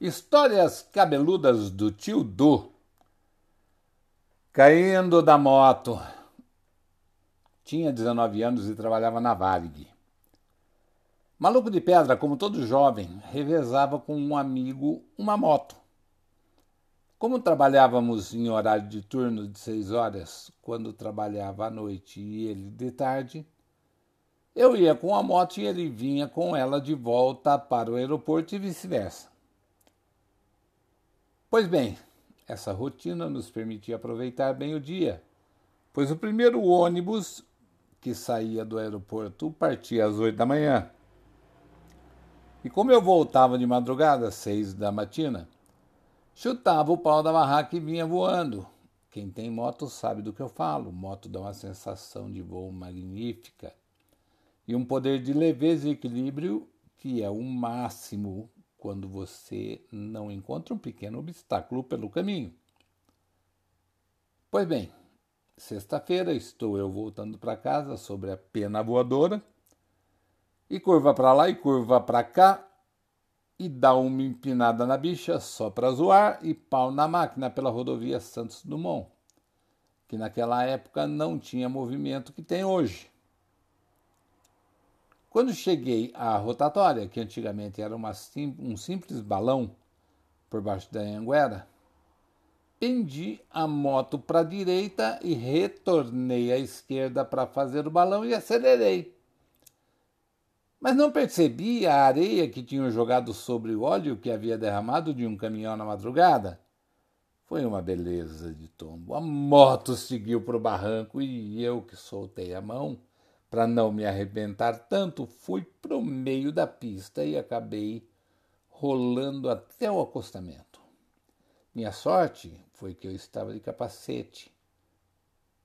Histórias cabeludas do tio Du. Caindo da moto. Tinha 19 anos e trabalhava na Varig. Maluco de pedra, como todo jovem, revezava com um amigo uma moto. Como trabalhávamos em horário de turno de seis horas, quando trabalhava à noite e ele de tarde, eu ia com a moto e ele vinha com ela de volta para o aeroporto e vice-versa. Pois bem, essa rotina nos permitia aproveitar bem o dia, pois o primeiro ônibus que saía do aeroporto partia às oito da manhã. E como eu voltava de madrugada, às seis da matina, chutava o pau da barraca e vinha voando. Quem tem moto sabe do que eu falo. Moto dá uma sensação de voo magnífica e um poder de leveza e equilíbrio que é o máximo quando você não encontra um pequeno obstáculo pelo caminho. Pois bem, sexta-feira estou eu voltando para casa sobre a pena voadora e curva para lá e curva para cá e dá uma empinada na bicha só para zoar e pau na máquina pela rodovia Santos Dumont, que naquela época não tinha movimento que tem hoje. Quando cheguei à rotatória, que antigamente era uma, um simples balão por baixo da Anguera, pendi a moto para a direita e retornei à esquerda para fazer o balão e acelerei. Mas não percebi a areia que tinham jogado sobre o óleo que havia derramado de um caminhão na madrugada. Foi uma beleza de tombo. A moto seguiu para o barranco e eu que soltei a mão para não me arrebentar tanto, fui para o meio da pista e acabei rolando até o acostamento. Minha sorte foi que eu estava de capacete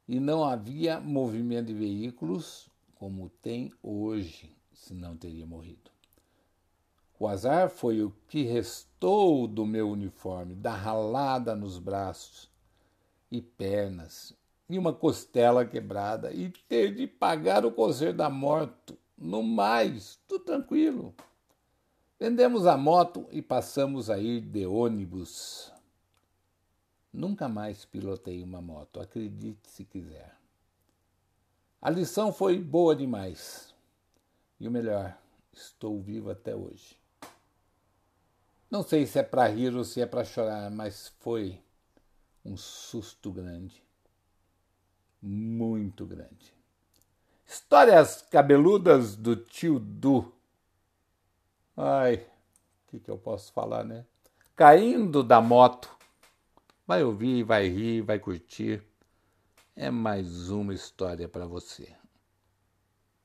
e não havia movimento de veículos como tem hoje, senão teria morrido. O azar foi o que restou do meu uniforme, da ralada nos braços e pernas e uma costela quebrada e ter de pagar o cozer da morte. No mais, tudo tranquilo. Vendemos a moto e passamos a ir de ônibus. Nunca mais pilotei uma moto, acredite se quiser. A lição foi boa demais. E o melhor, estou vivo até hoje. Não sei se é para rir ou se é para chorar, mas foi um susto grande muito grande. Histórias cabeludas do tio Du. Ai, o que, que eu posso falar, né? Caindo da moto. Vai ouvir, vai rir, vai curtir. É mais uma história para você.